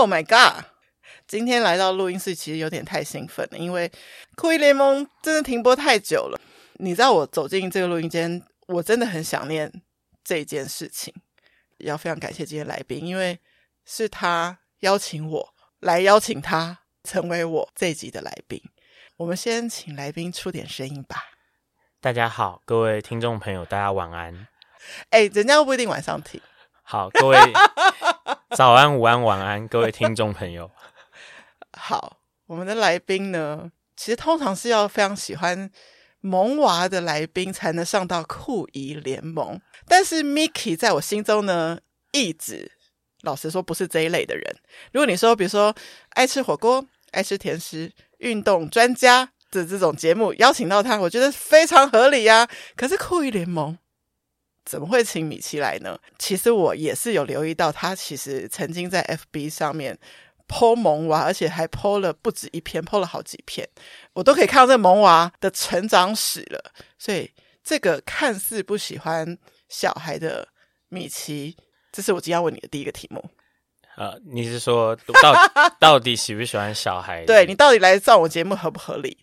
Oh my god！今天来到录音室其实有点太兴奋了，因为《酷一联盟》真的停播太久了。你知道我走进这个录音间，我真的很想念这件事情。要非常感谢今天来宾，因为是他邀请我来邀请他成为我这一集的来宾。我们先请来宾出点声音吧。大家好，各位听众朋友，大家晚安。哎，人家不一定晚上听。好，各位 早安、午安、晚安，各位听众朋友。好，我们的来宾呢，其实通常是要非常喜欢萌娃的来宾才能上到酷姨联盟。但是 Miki 在我心中呢，一直老实说不是这一类的人。如果你说，比如说爱吃火锅、爱吃甜食、运动专家。的这种节目邀请到他，我觉得非常合理呀、啊。可是酷姨联盟怎么会请米奇来呢？其实我也是有留意到，他其实曾经在 FB 上面 po 萌娃，而且还 po 了不止一篇，po 了好几篇，我都可以看到这个萌娃的成长史了。所以这个看似不喜欢小孩的米奇，这是我今天要问你的第一个题目。呃，你是说到 到底喜不喜欢小孩？对，你到底来上我节目合不合理？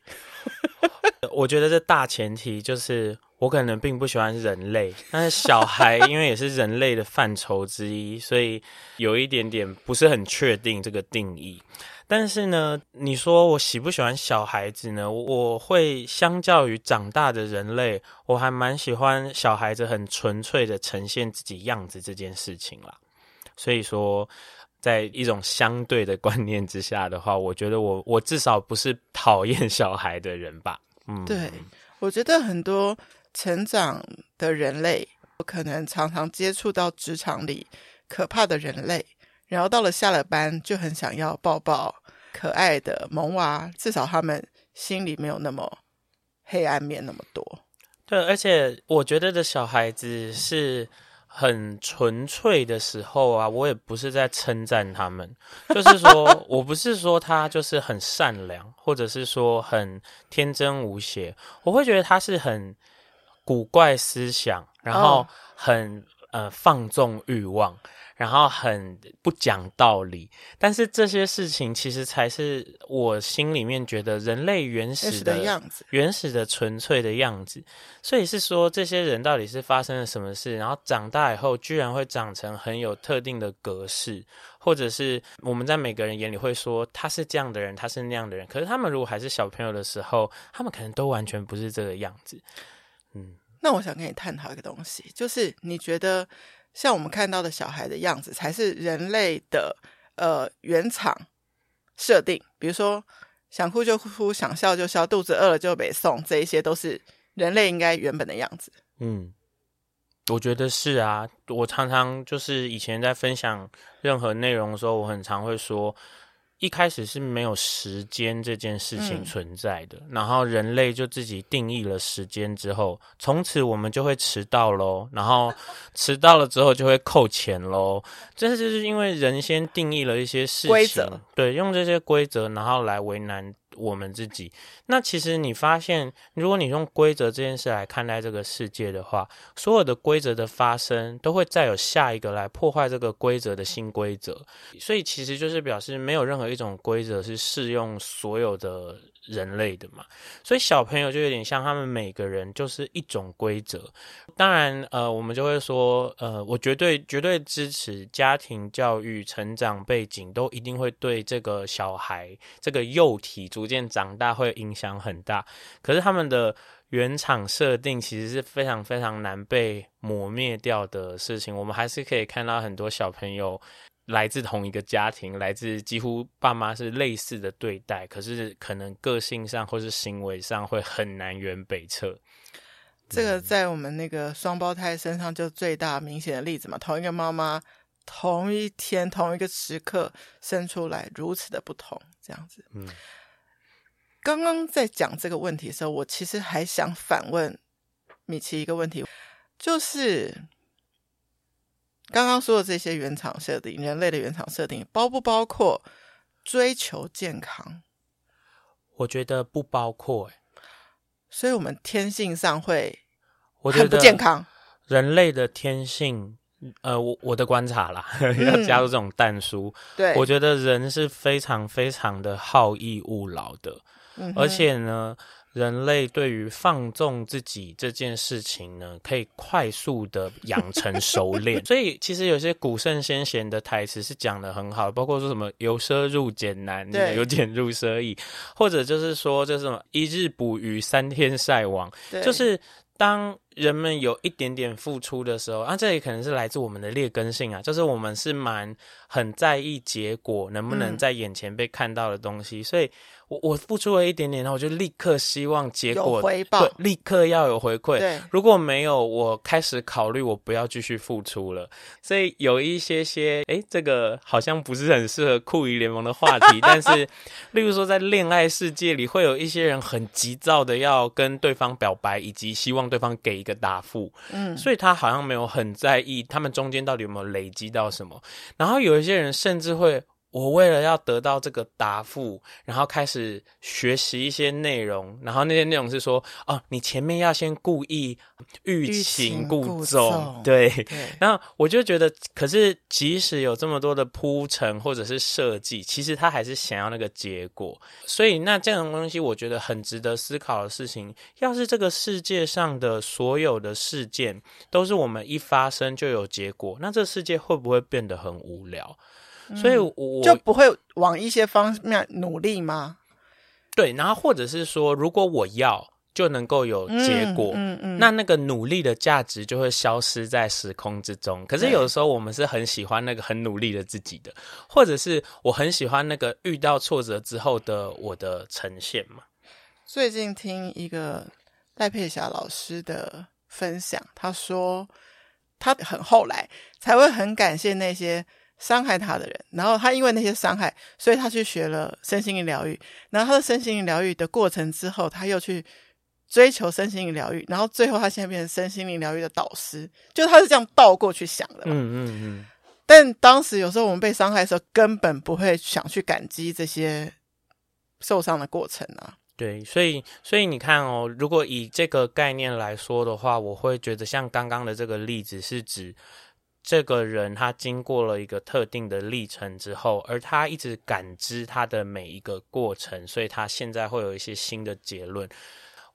我觉得这大前提就是我可能并不喜欢人类，但是小孩因为也是人类的范畴之一，所以有一点点不是很确定这个定义。但是呢，你说我喜不喜欢小孩子呢？我会相较于长大的人类，我还蛮喜欢小孩子很纯粹的呈现自己样子这件事情啦。所以说。在一种相对的观念之下的话，我觉得我 我至少不是讨厌小孩的人吧。嗯，对，我觉得很多成长的人类，我可能常常接触到职场里可怕的人类，然后到了下了班就很想要抱抱可爱的萌娃，至少他们心里没有那么黑暗面那么多。对，而且我觉得的小孩子是。很纯粹的时候啊，我也不是在称赞他们，就是说我不是说他就是很善良，或者是说很天真无邪，我会觉得他是很古怪思想，然后很、oh. 呃放纵欲望。然后很不讲道理，但是这些事情其实才是我心里面觉得人类原始的样子，原始的纯粹的样子。所以是说，这些人到底是发生了什么事，然后长大以后居然会长成很有特定的格式，或者是我们在每个人眼里会说他是这样的人，他是那样的人。可是他们如果还是小朋友的时候，他们可能都完全不是这个样子。嗯，那我想跟你探讨一个东西，就是你觉得。像我们看到的小孩的样子，才是人类的呃原厂设定。比如说，想哭就哭，想笑就笑，肚子饿了就北送，这一些都是人类应该原本的样子。嗯，我觉得是啊。我常常就是以前在分享任何内容的时候，我很常会说。一开始是没有时间这件事情存在的，嗯、然后人类就自己定义了时间之后，从此我们就会迟到喽，然后 迟到了之后就会扣钱喽。这就是因为人先定义了一些事情，规则，对，用这些规则，然后来为难。我们自己，那其实你发现，如果你用规则这件事来看待这个世界的话，所有的规则的发生都会再有下一个来破坏这个规则的新规则，所以其实就是表示没有任何一种规则是适用所有的。人类的嘛，所以小朋友就有点像他们每个人就是一种规则。当然，呃，我们就会说，呃，我绝对绝对支持家庭教育、成长背景都一定会对这个小孩这个幼体逐渐长大会影响很大。可是他们的原厂设定其实是非常非常难被磨灭掉的事情。我们还是可以看到很多小朋友。来自同一个家庭，来自几乎爸妈是类似的对待，可是可能个性上或是行为上会很南辕北辙。这个在我们那个双胞胎身上就最大明显的例子嘛，同一个妈妈，同一天同一个时刻生出来，如此的不同，这样子。嗯，刚刚在讲这个问题的时候，我其实还想反问米奇一个问题，就是。刚刚说的这些原厂设定，人类的原厂设定，包不包括追求健康？我觉得不包括，所以我们天性上会很不健康。人类的天性呃，我我的观察啦，要加入这种淡书，对，我觉得人是非常非常的好逸恶劳的，嗯、而且呢，人类对于放纵自己这件事情呢，可以快速的养成熟练。所以，其实有些古圣先贤的台词是讲的很好，包括说什么“由奢入俭难，对，由俭入奢易”，或者就是说，就是什么“一日捕鱼，三天晒网”，就是。当人们有一点点付出的时候，啊，这也可能是来自我们的劣根性啊，就是我们是蛮很在意结果能不能在眼前被看到的东西，嗯、所以。我我付出了一点点，然后我就立刻希望结果有回报，对，立刻要有回馈。对，如果没有，我开始考虑我不要继续付出了。所以有一些些，诶，这个好像不是很适合酷鱼联盟的话题。但是，例如说在恋爱世界里，会有一些人很急躁的要跟对方表白，以及希望对方给一个答复。嗯，所以他好像没有很在意他们中间到底有没有累积到什么。然后有一些人甚至会。我为了要得到这个答复，然后开始学习一些内容，然后那些内容是说，哦，你前面要先故意欲擒故纵，对。对。然后我就觉得，可是即使有这么多的铺陈或者是设计，其实他还是想要那个结果。所以那这种东西，我觉得很值得思考的事情，要是这个世界上的所有的事件都是我们一发生就有结果，那这世界会不会变得很无聊？所以我，就不会往一些方面努力吗？对，然后或者是说，如果我要就能够有结果，嗯嗯，嗯，那那个努力的价值就会消失在时空之中。可是有的时候，我们是很喜欢那个很努力的自己的，或者是我很喜欢那个遇到挫折之后的我的呈现嘛。最近听一个赖佩霞老师的分享，他说他很后来才会很感谢那些。伤害他的人，然后他因为那些伤害，所以他去学了身心灵疗愈。然后他的身心灵疗愈的过程之后，他又去追求身心灵疗愈。然后最后他现在变成身心灵疗愈的导师，就他是这样倒过去想的。嗯嗯嗯。但当时有时候我们被伤害的时候，根本不会想去感激这些受伤的过程啊。对，所以所以你看哦，如果以这个概念来说的话，我会觉得像刚刚的这个例子是指。这个人他经过了一个特定的历程之后，而他一直感知他的每一个过程，所以他现在会有一些新的结论。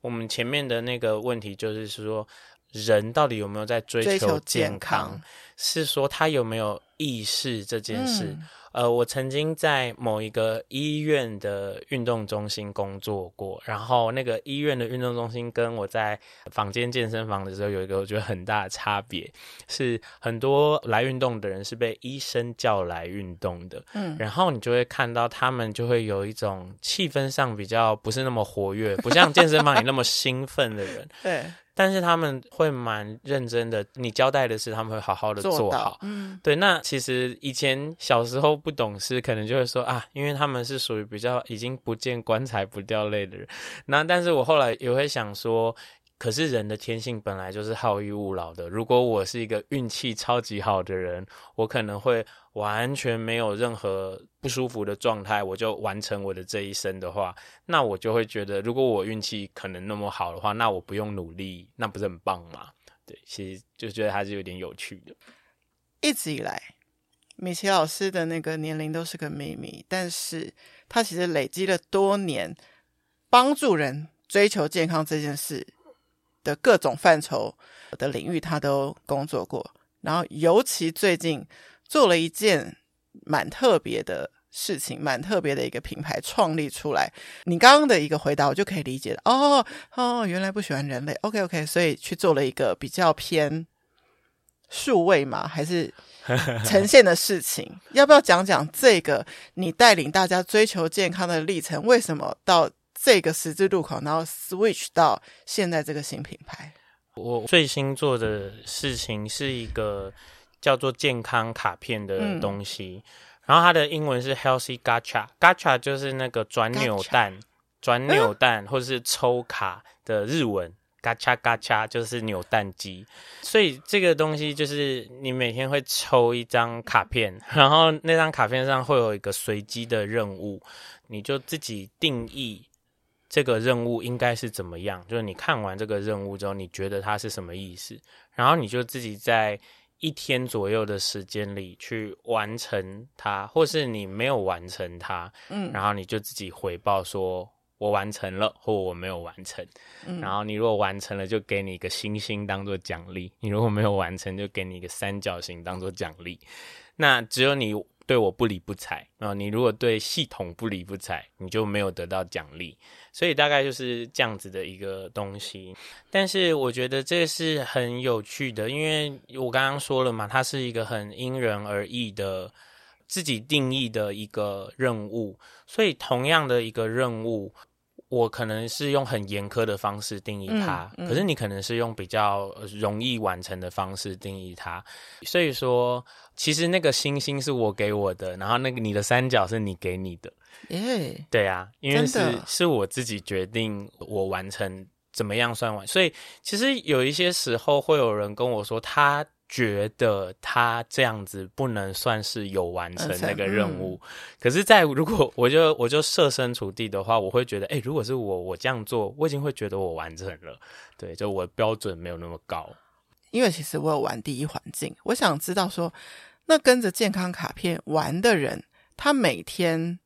我们前面的那个问题就是说，人到底有没有在追求健康？健康，是说他有没有意识这件事？嗯呃，我曾经在某一个医院的运动中心工作过，然后那个医院的运动中心跟我在房间健身房的时候有一个我觉得很大的差别，是很多来运动的人是被医生叫来运动的，嗯，然后你就会看到他们就会有一种气氛上比较不是那么活跃，不像健身房里那么兴奋的人，对。但是他们会蛮认真的，你交代的事他们会好好的做好。嗯，对。那其实以前小时候不懂事，可能就会说啊，因为他们是属于比较已经不见棺材不掉泪的人。那但是我后来也会想说。可是人的天性本来就是好逸恶劳的。如果我是一个运气超级好的人，我可能会完全没有任何不舒服的状态，我就完成我的这一生的话，那我就会觉得，如果我运气可能那么好的话，那我不用努力，那不是很棒吗？对，其实就觉得还是有点有趣的。一直以来，米奇老师的那个年龄都是个秘密，但是他其实累积了多年帮助人追求健康这件事。的各种范畴的领域，他都工作过。然后，尤其最近做了一件蛮特别的事情，蛮特别的一个品牌创立出来。你刚刚的一个回答，我就可以理解了。哦哦，原来不喜欢人类。OK OK，所以去做了一个比较偏数位嘛，还是 呈现的事情？要不要讲讲这个你带领大家追求健康的历程？为什么到？这个十字路口，然后 switch 到现在这个新品牌。我最新做的事情是一个叫做健康卡片的东西，嗯、然后它的英文是 Healthy Gacha，Gacha 就是那个转扭蛋，转扭蛋或者是抽卡的日文，Gacha Gacha 就是扭蛋机。所以这个东西就是你每天会抽一张卡片，然后那张卡片上会有一个随机的任务，你就自己定义。这个任务应该是怎么样？就是你看完这个任务之后，你觉得它是什么意思？然后你就自己在一天左右的时间里去完成它，或是你没有完成它，嗯，然后你就自己回报说我完成了，或我没有完成，嗯，然后你如果完成了，就给你一个星星当做奖励；你如果没有完成，就给你一个三角形当做奖励。那只有你。对我不理不睬啊！你如果对系统不理不睬，你就没有得到奖励。所以大概就是这样子的一个东西。但是我觉得这是很有趣的，因为我刚刚说了嘛，它是一个很因人而异的自己定义的一个任务。所以同样的一个任务。我可能是用很严苛的方式定义它，嗯嗯、可是你可能是用比较容易完成的方式定义它。所以说，其实那个星星是我给我的，然后那个你的三角是你给你的。耶，对啊，因为是是我自己决定我完成怎么样算完。所以其实有一些时候会有人跟我说他。觉得他这样子不能算是有完成那个任务，嗯、可是，在如果我就我就设身处地的话，我会觉得，哎、欸，如果是我，我这样做，我已经会觉得我完成了。对，就我标准没有那么高。因为其实我有玩第一环境，我想知道说，那跟着健康卡片玩的人，他每天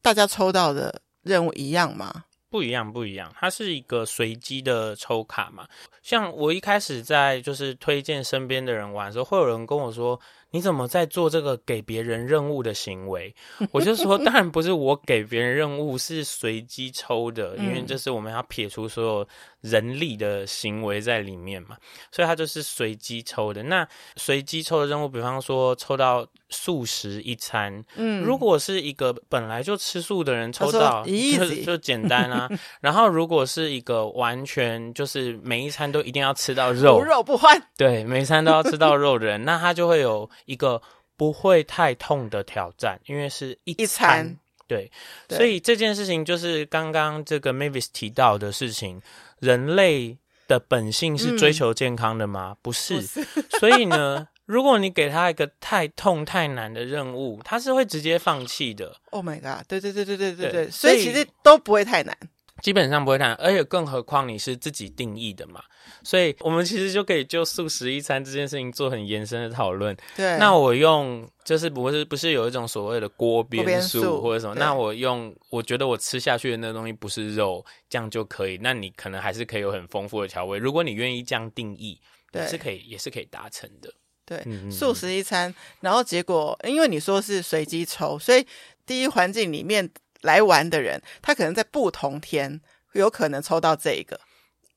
大家抽到的任务一样吗？不一样，不一样，它是一个随机的抽卡嘛。像我一开始在就是推荐身边的人玩的时候，会有人跟我说。你怎么在做这个给别人任务的行为？我就说，当然不是我给别人任务，是随机抽的，因为这是我们要撇除所有人力的行为在里面嘛，所以它就是随机抽的。那随机抽的任务，比方说抽到素食一餐，嗯，如果是一个本来就吃素的人抽到，就就简单啊。然后如果是一个完全就是每一餐都一定要吃到肉，无肉不欢，对，每一餐都要吃到肉的人，那他就会有。一个不会太痛的挑战，因为是一餐，一餐对，对所以这件事情就是刚刚这个 Mavis 提到的事情。人类的本性是追求健康的吗？嗯、不是。不是所以呢，如果你给他一个太痛太难的任务，他是会直接放弃的。Oh my god！对对对对对对对，所以其实都不会太难。基本上不会谈，而且更何况你是自己定义的嘛，所以我们其实就可以就素食一餐这件事情做很延伸的讨论。对，那我用就是不是不是有一种所谓的锅边素或者什么？那我用我觉得我吃下去的那东西不是肉，这样就可以。那你可能还是可以有很丰富的调味，如果你愿意这样定义，也，是可以也是可以达成的。对，嗯、素食一餐，然后结果因为你说是随机抽，所以第一环境里面。来玩的人，他可能在不同天有可能抽到这一个。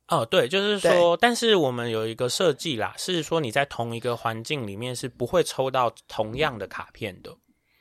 哦，对，就是说，但是我们有一个设计啦，是说你在同一个环境里面是不会抽到同样的卡片的。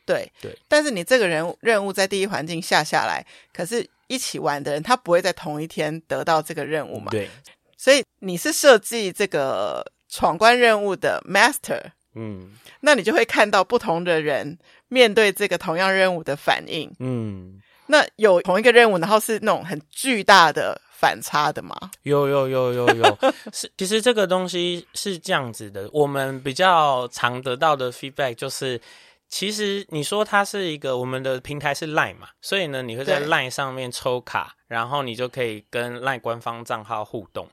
对对，对但是你这个人任务在第一环境下下来，可是一起玩的人他不会在同一天得到这个任务嘛？对，所以你是设计这个闯关任务的 master，嗯，那你就会看到不同的人。面对这个同样任务的反应，嗯，那有同一个任务，然后是那种很巨大的反差的吗？有有有有有，是其实这个东西是这样子的，我们比较常得到的 feedback 就是，其实你说它是一个我们的平台是 Line 嘛，所以呢，你会在 Line 上面抽卡，然后你就可以跟 Line 官方账号互动。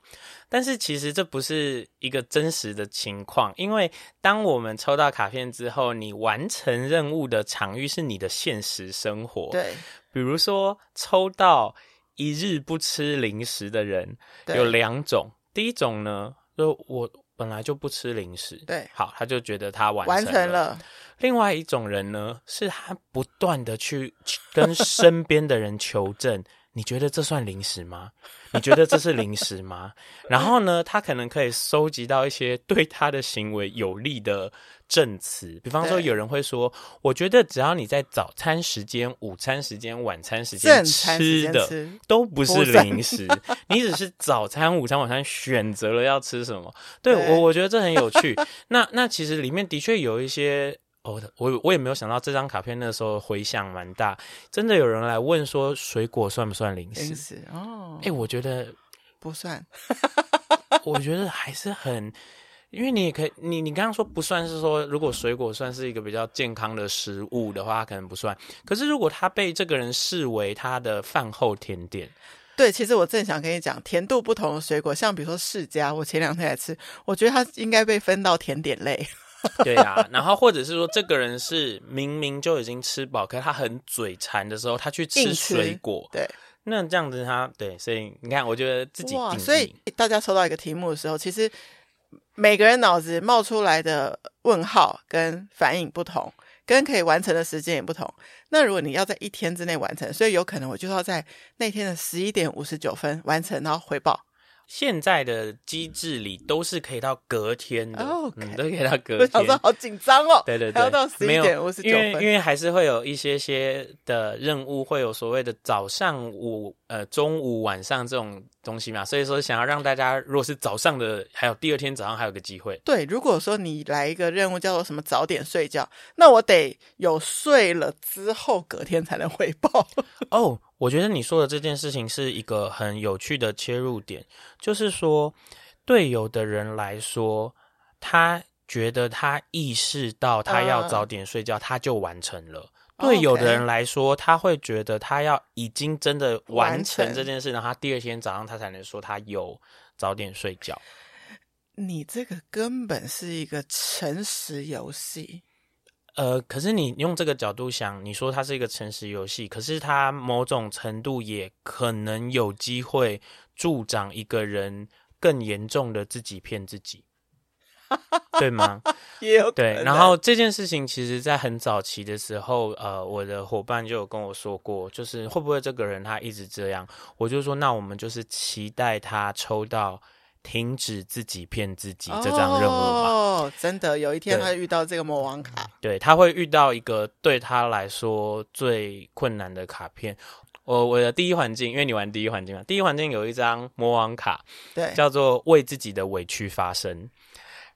但是其实这不是一个真实的情况，因为当我们抽到卡片之后，你完成任务的场域是你的现实生活。对，比如说抽到一日不吃零食的人有两种，第一种呢，就我本来就不吃零食，对，好，他就觉得他完成了。完成了。另外一种人呢，是他不断的去跟身边的人求证。你觉得这算零食吗？你觉得这是零食吗？然后呢，他可能可以收集到一些对他的行为有利的证词，比方说，有人会说：“我觉得只要你在早餐时间、午餐时间、晚餐时间吃的吃都不是零食，你只是早餐、午餐、晚餐选择了要吃什么。对”对我，我觉得这很有趣。那那其实里面的确有一些。我我我也没有想到这张卡片那时候回响蛮大，真的有人来问说水果算不算零食？零食哦，哎、欸，我觉得不算，我觉得还是很，因为你也可以，你你刚刚说不算是说，如果水果算是一个比较健康的食物的话，可能不算。可是如果他被这个人视为他的饭后甜点，对，其实我正想跟你讲，甜度不同的水果，像比如说释迦，我前两天来吃，我觉得它应该被分到甜点类。对啊，然后或者是说，这个人是明明就已经吃饱，可是他很嘴馋的时候，他去吃水果。对，那这样子他对，所以你看，我觉得自己哇，所以大家收到一个题目的时候，其实每个人脑子冒出来的问号跟反应不同，跟可以完成的时间也不同。那如果你要在一天之内完成，所以有可能我就要在那天的十一点五十九分完成，然后回报。现在的机制里都是可以到隔天的，oh, 都可以到隔天。我好紧张哦，对对对，还要到十一点五十九分，因为因为还是会有一些些的任务，会有所谓的早上午、呃中午、晚上这种东西嘛，所以说想要让大家，如果是早上的，还有第二天早上还有个机会。对，如果说你来一个任务叫做什么早点睡觉，那我得有睡了之后隔天才能汇报。哦。oh, 我觉得你说的这件事情是一个很有趣的切入点，就是说，对有的人来说，他觉得他意识到他要早点睡觉，uh, 他就完成了；对有的人来说，他会觉得他要已经真的完成这件事，然后他第二天早上他才能说他有早点睡觉。你这个根本是一个诚实游戏。呃，可是你用这个角度想，你说它是一个诚实游戏，可是它某种程度也可能有机会助长一个人更严重的自己骗自己，对吗？也有对。然后这件事情其实，在很早期的时候，呃，我的伙伴就有跟我说过，就是会不会这个人他一直这样？我就说，那我们就是期待他抽到。停止自己骗自己这张任务吧。哦，真的，有一天他遇到这个魔王卡，对，他会遇到一个对他来说最困难的卡片。我我的第一环境，因为你玩第一环境嘛，第一环境有一张魔王卡，对，叫做为自己的委屈发声。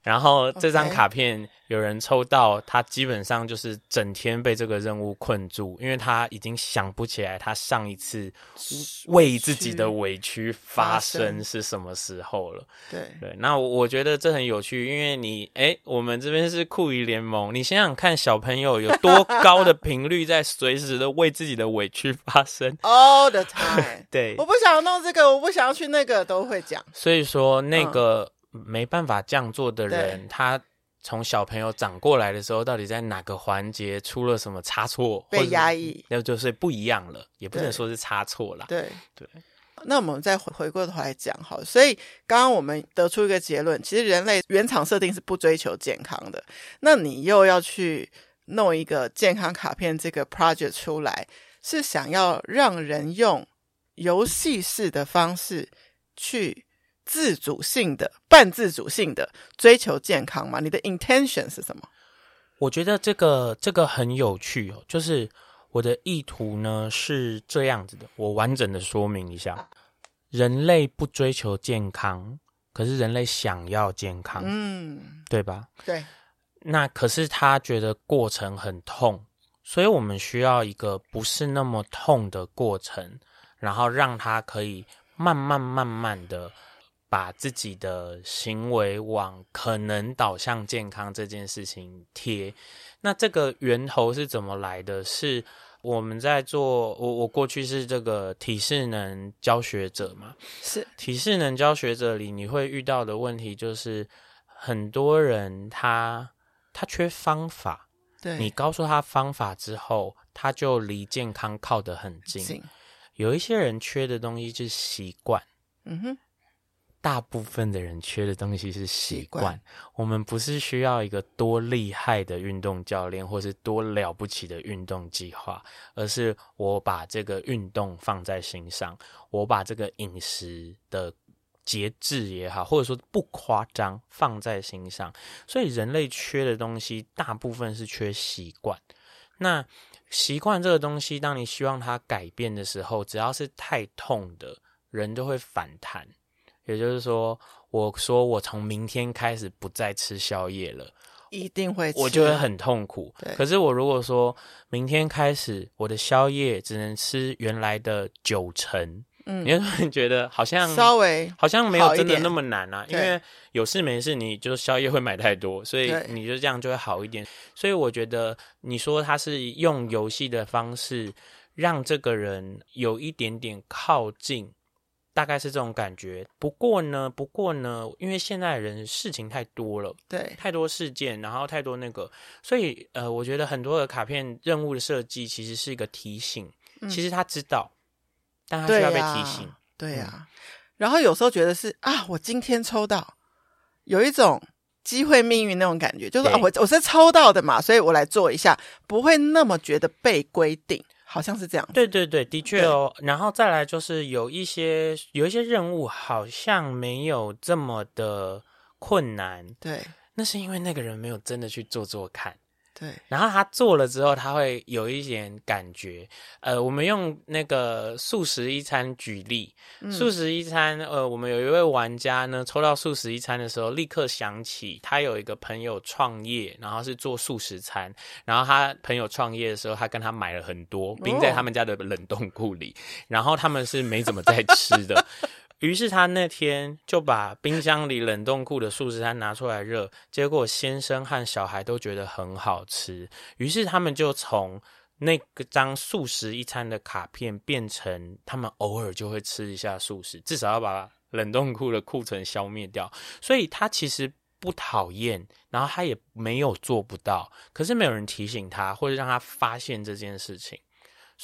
然后这张卡片有人抽到，他基本上就是整天被这个任务困住，因为他已经想不起来他上一次为自己的委屈发声是什么时候了。对对，那我觉得这很有趣，因为你诶，我们这边是酷鱼联盟，你想想看，小朋友有多高的频率在随时的为自己的委屈发声？All the time。对，我不想弄这个，我不想要去那个，都会讲。所以说那个。嗯没办法这样做的人，他从小朋友长过来的时候，到底在哪个环节出了什么差错，被压抑，那就是不一样了，也不能说是差错啦。对对，那我们再回回过头来讲好，所以刚刚我们得出一个结论，其实人类原厂设定是不追求健康的，那你又要去弄一个健康卡片这个 project 出来，是想要让人用游戏式的方式去。自主性的、半自主性的追求健康吗？你的 intention 是什么？我觉得这个这个很有趣哦。就是我的意图呢是这样子的，我完整的说明一下：人类不追求健康，可是人类想要健康，嗯，对吧？对。那可是他觉得过程很痛，所以我们需要一个不是那么痛的过程，然后让他可以慢慢慢慢的。把自己的行为往可能导向健康这件事情贴，那这个源头是怎么来的？是我们在做，我我过去是这个体适能教学者嘛，是。体适能教学者里你会遇到的问题就是，很多人他他缺方法，对，你告诉他方法之后，他就离健康靠得很近。有一些人缺的东西就是习惯，嗯哼。大部分的人缺的东西是习惯。我们不是需要一个多厉害的运动教练，或是多了不起的运动计划，而是我把这个运动放在心上，我把这个饮食的节制也好，或者说不夸张放在心上。所以人类缺的东西，大部分是缺习惯。那习惯这个东西，当你希望它改变的时候，只要是太痛的，人都会反弹。也就是说，我说我从明天开始不再吃宵夜了，一定会吃，我就会很痛苦。可是我如果说明天开始我的宵夜只能吃原来的九成，嗯，你会觉得好像稍微好像没有真的那么难啊，因为有事没事，你就宵夜会买太多，所以你就这样就会好一点。所以我觉得你说他是用游戏的方式让这个人有一点点靠近。大概是这种感觉。不过呢，不过呢，因为现在人事情太多了，对，太多事件，然后太多那个，所以呃，我觉得很多的卡片任务的设计其实是一个提醒。嗯、其实他知道，但他需要被提醒。对呀、啊，对啊嗯、然后有时候觉得是啊，我今天抽到，有一种机会命运那种感觉，就是啊，我我是抽到的嘛，所以我来做一下，不会那么觉得被规定。好像是这样，对对对，的确哦。然后再来就是有一些有一些任务好像没有这么的困难，对，那是因为那个人没有真的去做做看。对，然后他做了之后，他会有一点感觉。呃，我们用那个素食一餐举例，嗯、素食一餐，呃，我们有一位玩家呢，抽到素食一餐的时候，立刻想起他有一个朋友创业，然后是做素食餐，然后他朋友创业的时候，他跟他买了很多，冰在他们家的冷冻库里，哦、然后他们是没怎么在吃的。于是他那天就把冰箱里冷冻库的素食餐拿出来热，结果先生和小孩都觉得很好吃。于是他们就从那个张素食一餐的卡片变成他们偶尔就会吃一下素食，至少要把冷冻库的库存消灭掉。所以他其实不讨厌，然后他也没有做不到，可是没有人提醒他或者让他发现这件事情。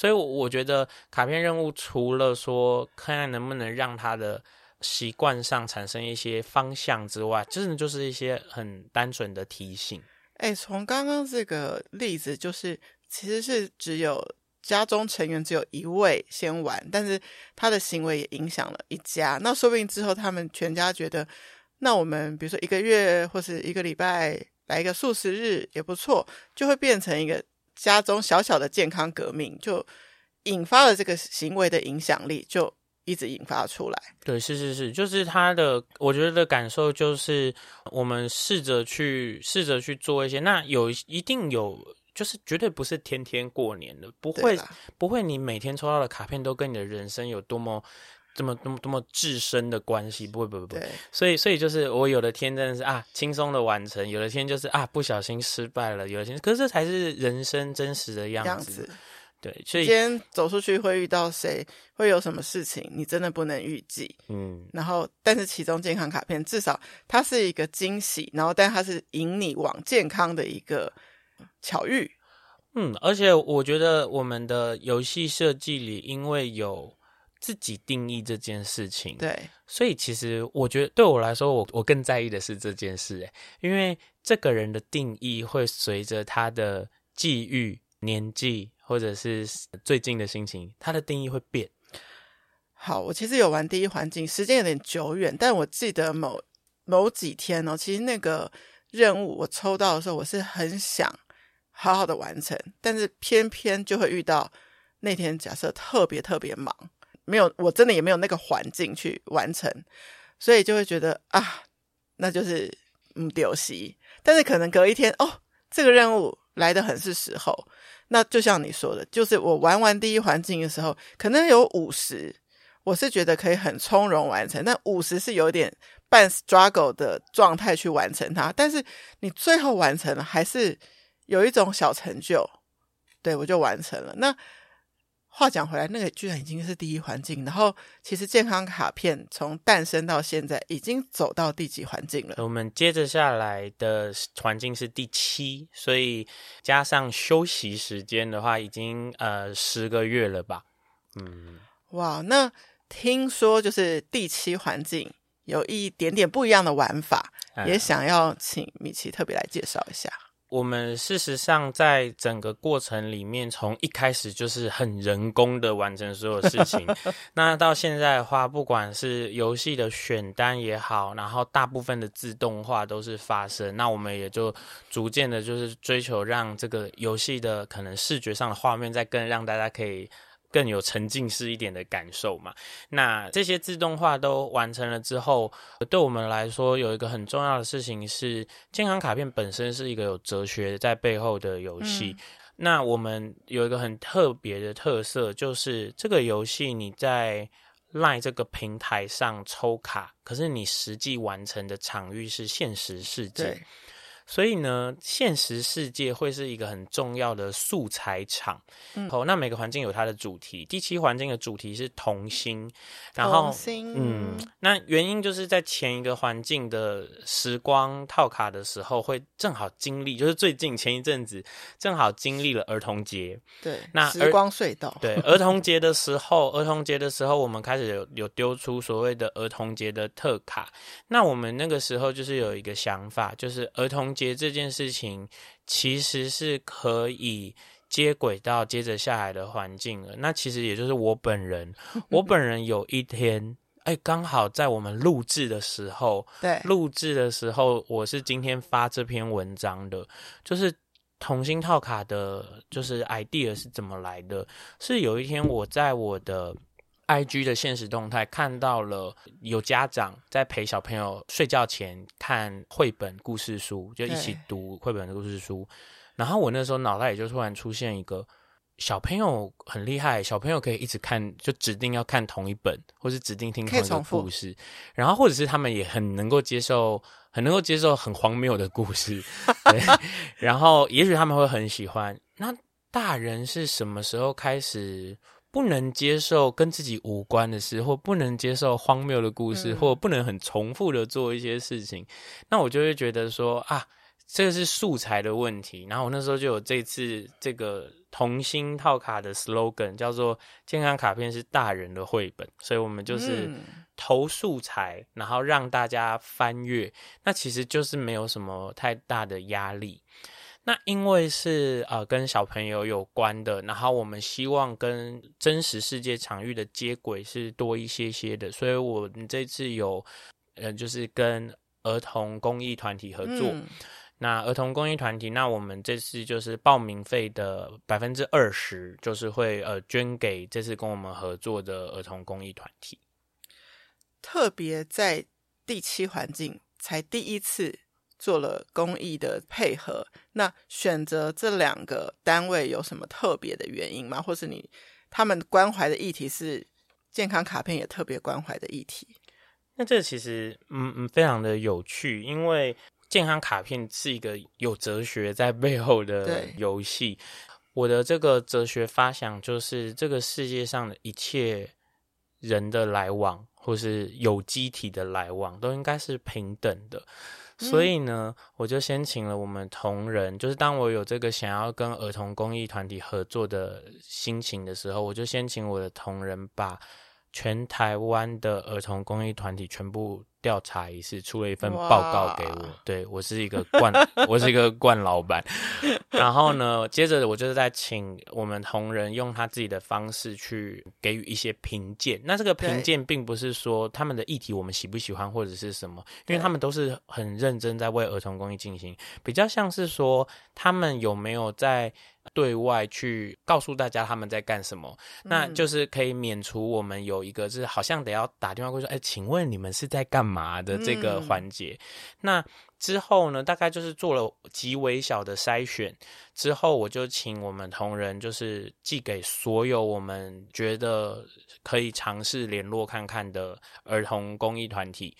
所以，我觉得卡片任务除了说看看能不能让他的习惯上产生一些方向之外，真的就是一些很单纯的提醒。哎，从刚刚这个例子，就是其实是只有家中成员只有一位先玩，但是他的行为也影响了一家。那说不定之后他们全家觉得，那我们比如说一个月或是一个礼拜来一个素食日也不错，就会变成一个。家中小小的健康革命，就引发了这个行为的影响力，就一直引发出来。对，是是是，就是他的，我觉得的感受就是，我们试着去试着去做一些，那有一定有，就是绝对不是天天过年的，不会不会，你每天抽到的卡片都跟你的人生有多么。这么多么多么至深的关系，不会不会不会，所以所以就是我有的天真的是啊轻松的完成，有的天就是啊不小心失败了，有的天可是这才是人生真实的样子。样子对，所以今天走出去会遇到谁，会有什么事情，你真的不能预计。嗯，然后但是其中健康卡片至少它是一个惊喜，然后但它是引你往健康的一个巧遇。嗯，而且我觉得我们的游戏设计里，因为有。自己定义这件事情，对，所以其实我觉得对我来说，我我更在意的是这件事，诶，因为这个人的定义会随着他的际遇、年纪，或者是最近的心情，他的定义会变。好，我其实有玩第一环境，时间有点久远，但我记得某某几天哦，其实那个任务我抽到的时候，我是很想好好的完成，但是偏偏就会遇到那天假设特别特别忙。没有，我真的也没有那个环境去完成，所以就会觉得啊，那就是嗯丢戏。但是可能隔一天哦，这个任务来的很是时候。那就像你说的，就是我玩完第一环境的时候，可能有五十，我是觉得可以很从容完成。但五十是有点半 struggle 的状态去完成它，但是你最后完成了，还是有一种小成就。对，我就完成了。那。话讲回来，那个居然已经是第一环境，然后其实健康卡片从诞生到现在已经走到第几环境了？我们接着下来的环境是第七，所以加上休息时间的话，已经呃十个月了吧？嗯，哇，那听说就是第七环境有一点点不一样的玩法，嗯、也想要请米奇特别来介绍一下。我们事实上在整个过程里面，从一开始就是很人工的完成所有事情。那到现在的话，不管是游戏的选单也好，然后大部分的自动化都是发生。那我们也就逐渐的，就是追求让这个游戏的可能视觉上的画面，再更让大家可以。更有沉浸式一点的感受嘛。那这些自动化都完成了之后，对我们来说有一个很重要的事情是，健康卡片本身是一个有哲学在背后的游戏。嗯、那我们有一个很特别的特色，就是这个游戏你在 LINE 这个平台上抽卡，可是你实际完成的场域是现实世界。所以呢，现实世界会是一个很重要的素材场。嗯，好，那每个环境有它的主题。第七环境的主题是童心，然后嗯，那原因就是在前一个环境的时光套卡的时候，会正好经历，就是最近前一阵子正好经历了儿童节。对，那时光隧道。对，儿童节的时候，儿童节的时候，我们开始有有丢出所谓的儿童节的特卡。那我们那个时候就是有一个想法，就是儿童节这件事情其实是可以接轨到接着下来的环境了。那其实也就是我本人，我本人有一天，哎，刚好在我们录制的时候，对，录制的时候，我是今天发这篇文章的，就是。同心套卡的，就是 idea 是怎么来的？是有一天我在我的 IG 的现实动态看到了有家长在陪小朋友睡觉前看绘本故事书，就一起读绘本的故事书。然后我那时候脑袋里就突然出现一个小朋友很厉害，小朋友可以一直看，就指定要看同一本，或是指定听同一个故事。然后或者是他们也很能够接受。很能够接受很荒谬的故事，对，然后也许他们会很喜欢。那大人是什么时候开始不能接受跟自己无关的事，或不能接受荒谬的故事，嗯、或不能很重复的做一些事情？那我就会觉得说啊，这个是素材的问题。然后我那时候就有这次这个童心套卡的 slogan，叫做“健康卡片是大人的绘本”，所以我们就是。嗯投素材，然后让大家翻阅，那其实就是没有什么太大的压力。那因为是呃跟小朋友有关的，然后我们希望跟真实世界场域的接轨是多一些些的，所以我们这次有呃就是跟儿童公益团体合作。嗯、那儿童公益团体，那我们这次就是报名费的百分之二十，就是会呃捐给这次跟我们合作的儿童公益团体。特别在第七环境才第一次做了公益的配合，那选择这两个单位有什么特别的原因吗？或是你他们关怀的议题是健康卡片也特别关怀的议题？那这其实嗯嗯非常的有趣，因为健康卡片是一个有哲学在背后的游戏。我的这个哲学发想就是这个世界上的一切人的来往。或是有机体的来往都应该是平等的，所以呢，我就先请了我们同仁，就是当我有这个想要跟儿童公益团体合作的心情的时候，我就先请我的同仁把全台湾的儿童公益团体全部。调查一次，出了一份报告给我。对，我是一个惯，我是一个惯老板。然后呢，接着我就是在请我们同仁用他自己的方式去给予一些评鉴。那这个评鉴并不是说他们的议题我们喜不喜欢或者是什么，因为他们都是很认真在为儿童公益进行，比较像是说他们有没有在。对外去告诉大家他们在干什么，那就是可以免除我们有一个就是好像得要打电话过去说，哎，请问你们是在干嘛的这个环节。那之后呢，大概就是做了极微小的筛选之后，我就请我们同仁就是寄给所有我们觉得可以尝试联络看看的儿童公益团体。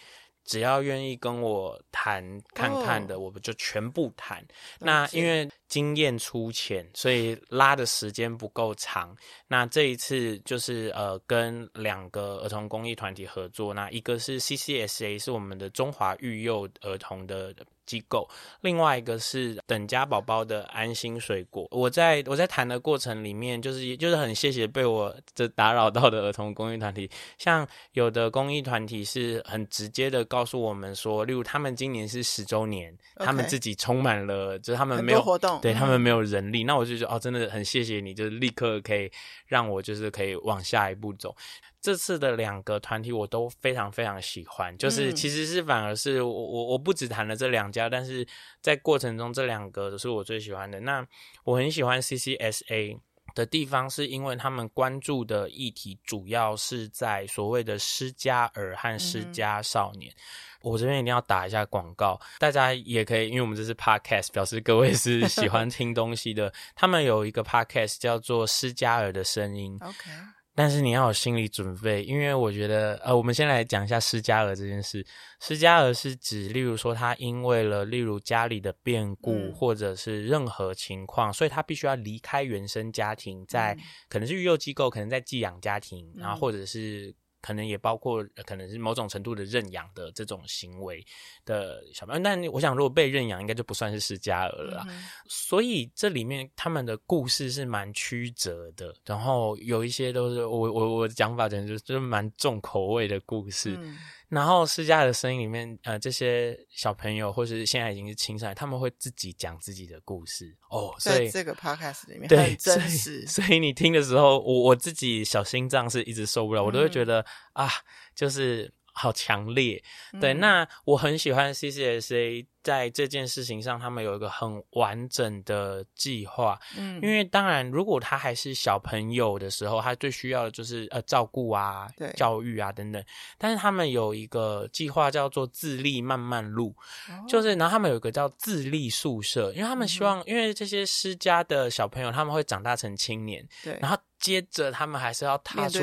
只要愿意跟我谈看看的，我们就全部谈。那因为经验粗浅，所以拉的时间不够长。那这一次就是呃，跟两个儿童公益团体合作，那一个是 CCSA，是我们的中华育幼儿童的。机构，另外一个是等家宝宝的安心水果。我在我在谈的过程里面，就是就是很谢谢被我这打扰到的儿童公益团体，像有的公益团体是很直接的告诉我们说，例如他们今年是十周年.他们自己充满了，就是他们没有活动，对他们没有人力，嗯、那我就觉得哦，真的很谢谢你，就是立刻可以让我就是可以往下一步走。这次的两个团体我都非常非常喜欢，就是其实是反而是我我我不只谈了这两家，但是在过程中这两个都是我最喜欢的。那我很喜欢 CCSA 的地方，是因为他们关注的议题主要是在所谓的施加尔和施加少年。嗯、我这边一定要打一下广告，大家也可以，因为我们这是 Podcast，表示各位是喜欢 听东西的。他们有一个 Podcast 叫做《施加尔的声音》。OK。但是你要有心理准备，因为我觉得，呃，我们先来讲一下失家儿这件事。失家儿是指，例如说他因为了，例如家里的变故，嗯、或者是任何情况，所以他必须要离开原生家庭，在、嗯、可能是育幼机构，可能在寄养家庭，然后或者是。可能也包括可能是某种程度的认养的这种行为的小朋友，但我想如果被认养，应该就不算是失家儿了啦。嗯、所以这里面他们的故事是蛮曲折的，然后有一些都是我我我的讲法，简直就是就是蛮重口味的故事。嗯然后私家的声音里面，呃，这些小朋友或是现在已经是青少年，他们会自己讲自己的故事哦。所以在这个 podcast 里面，对，很真实。所以，所以你听的时候，我我自己小心脏是一直受不了，嗯、我都会觉得啊，就是。好强烈，对，嗯、那我很喜欢 CCSA 在这件事情上，他们有一个很完整的计划。嗯，因为当然，如果他还是小朋友的时候，他最需要的就是呃照顾啊、对教育啊等等。但是他们有一个计划叫做自立慢慢路，哦、就是然后他们有一个叫自立宿舍，因为他们希望，嗯、因为这些施家的小朋友他们会长大成青年，对，然后。接着，他们还是要踏出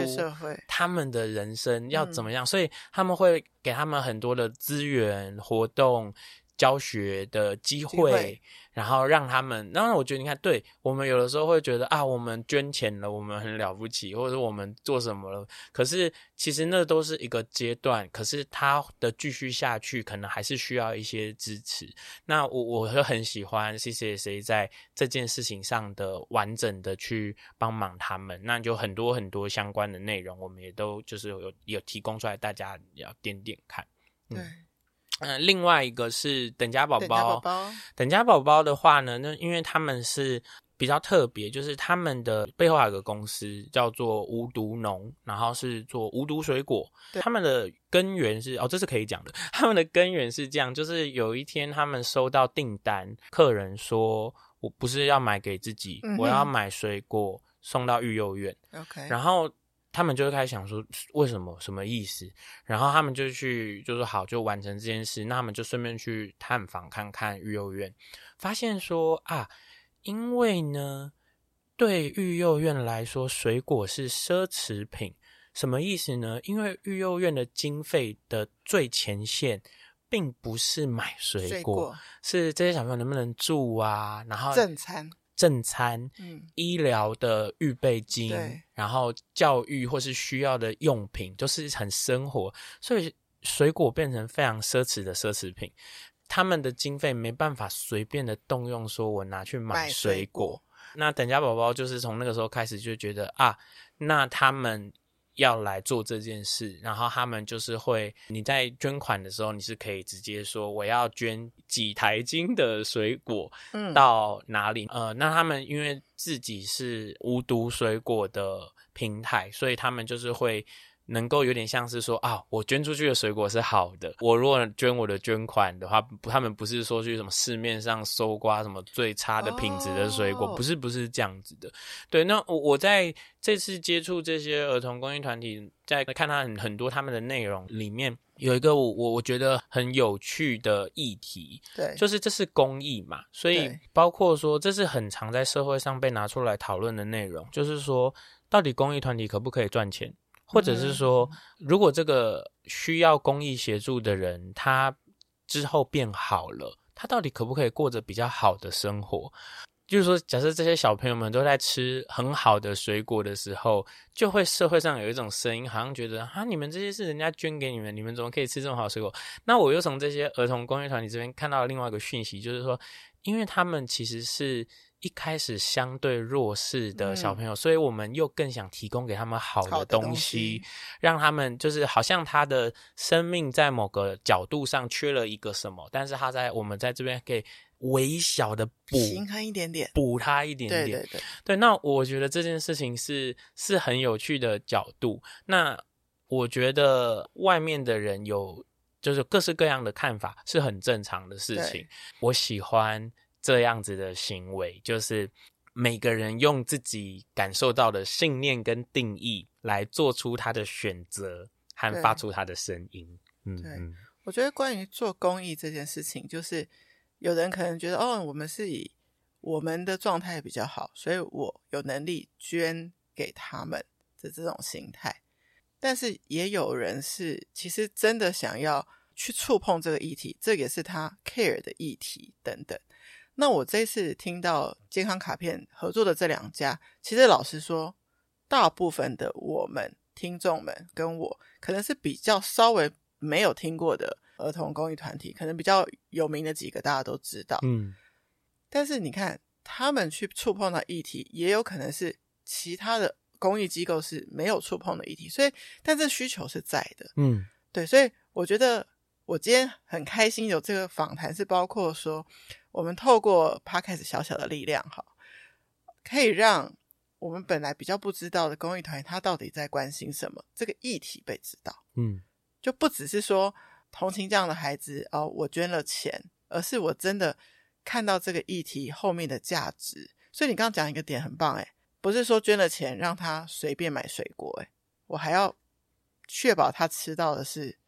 他们的人生要怎么样？所以他们会给他们很多的资源、活动、教学的机会。然后让他们，然后我觉得你看，对我们有的时候会觉得啊，我们捐钱了，我们很了不起，或者是我们做什么了。可是其实那都是一个阶段，可是他的继续下去，可能还是需要一些支持。那我我会很喜欢 CCSA 在这件事情上的完整的去帮忙他们，那就很多很多相关的内容，我们也都就是有有提供出来，大家要点点看。嗯、对。嗯、呃，另外一个是等家宝宝，等家宝宝，的话呢，那因为他们是比较特别，就是他们的背后还有个公司叫做无毒农，然后是做无毒水果。他们的根源是哦，这是可以讲的。他们的根源是这样，就是有一天他们收到订单，客人说我不是要买给自己，嗯、我要买水果送到育幼院。OK，然后。他们就会开始想说，为什么？什么意思？然后他们就去，就说好，就完成这件事。那他们就顺便去探访看看育幼院，发现说啊，因为呢，对育幼院来说，水果是奢侈品。什么意思呢？因为育幼院的经费的最前线，并不是买水果，水果是这些小朋友能不能住啊？然后正餐。正餐、嗯、医疗的预备金，然后教育或是需要的用品，就是很生活，所以水果变成非常奢侈的奢侈品。他们的经费没办法随便的动用，说我拿去买水果。水果那等家宝宝就是从那个时候开始就觉得啊，那他们。要来做这件事，然后他们就是会，你在捐款的时候，你是可以直接说我要捐几台斤的水果，嗯，到哪里？嗯、呃，那他们因为自己是无毒水果的平台，所以他们就是会。能够有点像是说啊，我捐出去的水果是好的。我如果捐我的捐款的话，他们不是说去什么市面上搜刮什么最差的品质的水果，oh. 不是不是这样子的。对，那我我在这次接触这些儿童公益团体，在看他很很多他们的内容里面，有一个我我我觉得很有趣的议题，对，就是这是公益嘛，所以包括说这是很常在社会上被拿出来讨论的内容，就是说到底公益团体可不可以赚钱？或者是说，如果这个需要公益协助的人，他之后变好了，他到底可不可以过着比较好的生活？就是说，假设这些小朋友们都在吃很好的水果的时候，就会社会上有一种声音，好像觉得啊，你们这些是人家捐给你们，你们怎么可以吃这么好的水果？那我又从这些儿童公益团体这边看到了另外一个讯息，就是说，因为他们其实是。一开始相对弱势的小朋友，嗯、所以我们又更想提供给他们好的东西，东西让他们就是好像他的生命在某个角度上缺了一个什么，但是他在我们在这边可以微小的补，平衡一点点，补他一点点。对对对，对，那我觉得这件事情是是很有趣的角度。那我觉得外面的人有就是各式各样的看法是很正常的事情。我喜欢。这样子的行为，就是每个人用自己感受到的信念跟定义来做出他的选择和发出他的声音。嗯，对，我觉得关于做公益这件事情，就是有人可能觉得，哦，我们是以我们的状态比较好，所以我有能力捐给他们，的这种心态。但是也有人是其实真的想要去触碰这个议题，这也是他 care 的议题等等。那我这次听到健康卡片合作的这两家，其实老实说，大部分的我们听众们跟我，可能是比较稍微没有听过的儿童公益团体，可能比较有名的几个大家都知道。嗯，但是你看，他们去触碰到议题，也有可能是其他的公益机构是没有触碰的议题，所以，但这需求是在的。嗯，对，所以我觉得我今天很开心有这个访谈，是包括说。我们透过 Podcast 小小的力量，哈，可以让我们本来比较不知道的公益团体，他到底在关心什么，这个议题被知道。嗯，就不只是说同情这样的孩子哦，我捐了钱，而是我真的看到这个议题后面的价值。所以你刚刚讲一个点很棒，哎，不是说捐了钱让他随便买水果，哎，我还要确保他吃到的是。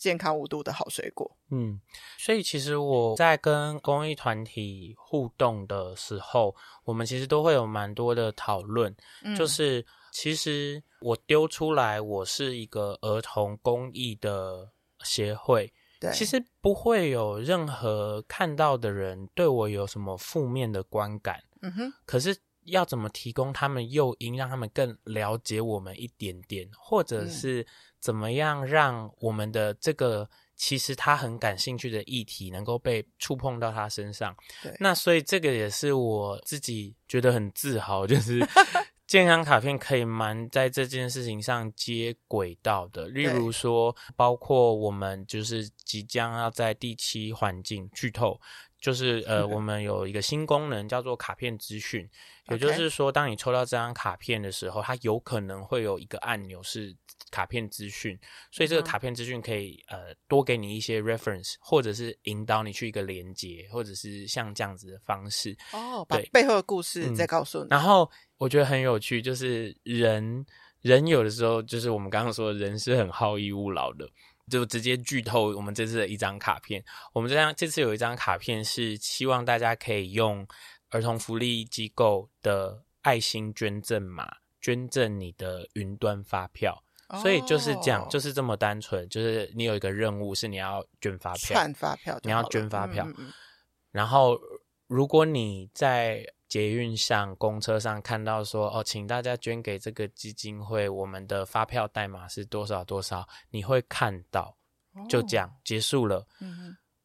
健康无毒的好水果。嗯，所以其实我在跟公益团体互动的时候，我们其实都会有蛮多的讨论。嗯，就是其实我丢出来，我是一个儿童公益的协会，对，其实不会有任何看到的人对我有什么负面的观感。嗯哼，可是要怎么提供他们诱因，让他们更了解我们一点点，或者是。怎么样让我们的这个其实他很感兴趣的议题能够被触碰到他身上？对，那所以这个也是我自己觉得很自豪，就是 健康卡片可以蛮在这件事情上接轨到的。例如说，包括我们就是即将要在第七环境剧透。就是呃，我们有一个新功能叫做卡片资讯，也就是说，当你抽到这张卡片的时候，它有可能会有一个按钮是卡片资讯，所以这个卡片资讯可以呃多给你一些 reference，或者是引导你去一个连接，或者是像这样子的方式哦，把背后的故事再告诉你。嗯，然后我觉得很有趣，就是人人有的时候就是我们刚刚说的人是很好逸恶劳的。就直接剧透我们这次的一张卡片。我们这张这次有一张卡片是希望大家可以用儿童福利机构的爱心捐赠码捐赠你的云端发票，所以就是这样，就是这么单纯。就是你有一个任务是你要捐发票，串发票，你要捐发票。嗯嗯嗯。然后如果你在捷运上、公车上看到说哦，请大家捐给这个基金会，我们的发票代码是多少多少，你会看到，就这样、哦、结束了。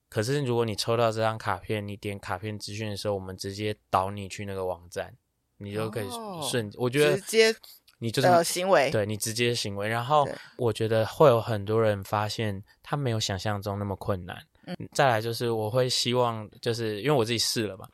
可是如果你抽到这张卡片，你点卡片资讯的时候，我们直接导你去那个网站，你就可以顺。哦、我觉得直接你就是、呃、行为，对你直接行为。然后我觉得会有很多人发现，他没有想象中那么困难。嗯。再来就是我会希望，就是因为我自己试了嘛。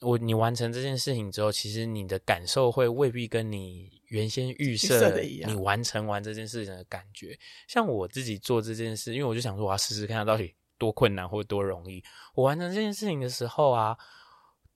我你完成这件事情之后，其实你的感受会未必跟你原先预设的一样。你完成完这件事情的感觉，像我自己做这件事，因为我就想说，我要试试看它到底多困难或多容易。我完成这件事情的时候啊，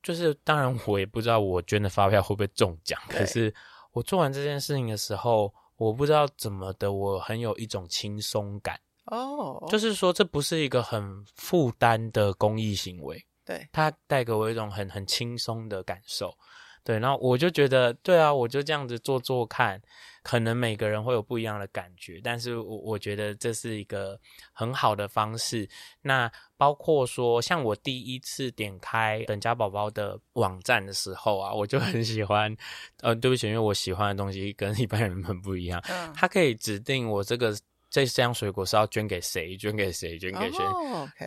就是当然我也不知道我捐的发票会不会中奖，可是我做完这件事情的时候，我不知道怎么的，我很有一种轻松感哦，就是说这不是一个很负担的公益行为。对，它带给我一种很很轻松的感受，对，然后我就觉得，对啊，我就这样子做做看，可能每个人会有不一样的感觉，但是我我觉得这是一个很好的方式。那包括说，像我第一次点开等家宝宝的网站的时候啊，我就很喜欢，呃，对不起，因为我喜欢的东西跟一般人很不一样，嗯，它可以指定我这个这箱水果是要捐给谁，捐给谁，捐给谁。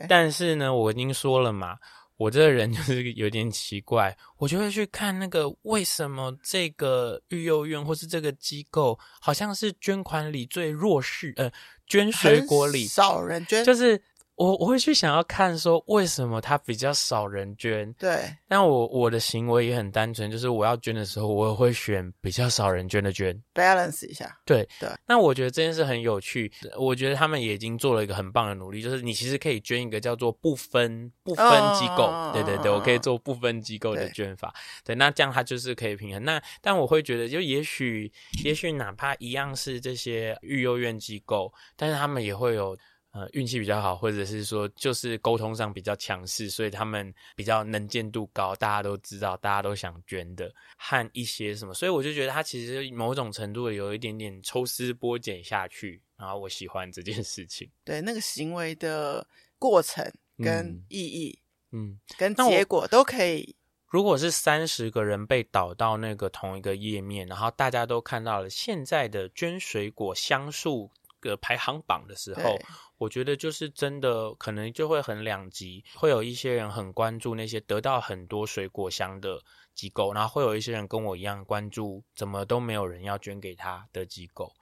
但是呢，我已经说了嘛。我这个人就是有点奇怪，我就会去看那个为什么这个育幼院或是这个机构好像是捐款里最弱势，呃，捐水果里少人捐，就是。我我会去想要看说为什么他比较少人捐，对，但我我的行为也很单纯，就是我要捐的时候，我也会选比较少人捐的捐，balance 一下，对对。那我觉得这件事很有趣，我觉得他们也已经做了一个很棒的努力，就是你其实可以捐一个叫做不分不分机构，哦、对对对，我可以做不分机构的捐法，对，对，那这样它就是可以平衡。那但我会觉得，就也许也许哪怕一样是这些育幼院机构，但是他们也会有。呃，运气比较好，或者是说就是沟通上比较强势，所以他们比较能见度高，大家都知道，大家都想捐的，和一些什么，所以我就觉得他其实某种程度有一点点抽丝剥茧下去，然后我喜欢这件事情。对，那个行为的过程跟意义，嗯，跟结果都可以。如果是三十个人被导到那个同一个页面，然后大家都看到了现在的捐水果箱数的排行榜的时候。我觉得就是真的，可能就会很两极，会有一些人很关注那些得到很多水果箱的机构，然后会有一些人跟我一样关注怎么都没有人要捐给他的机构。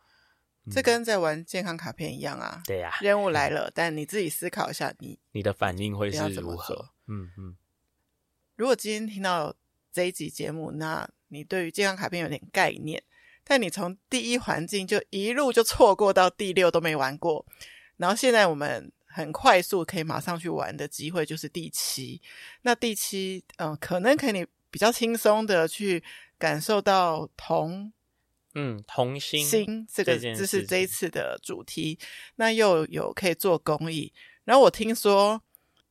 这跟在玩健康卡片一样啊。对呀，任务来了，但你自己思考一下你，你你的反应会是如何？嗯嗯。如果今天听到这一集节目，那你对于健康卡片有点概念，但你从第一环境就一路就错过到第六都没玩过。然后现在我们很快速可以马上去玩的机会就是第七，那第七嗯、呃，可能可以比较轻松的去感受到同嗯同心心这个这是这一次的主题，那又有可以做公益，然后我听说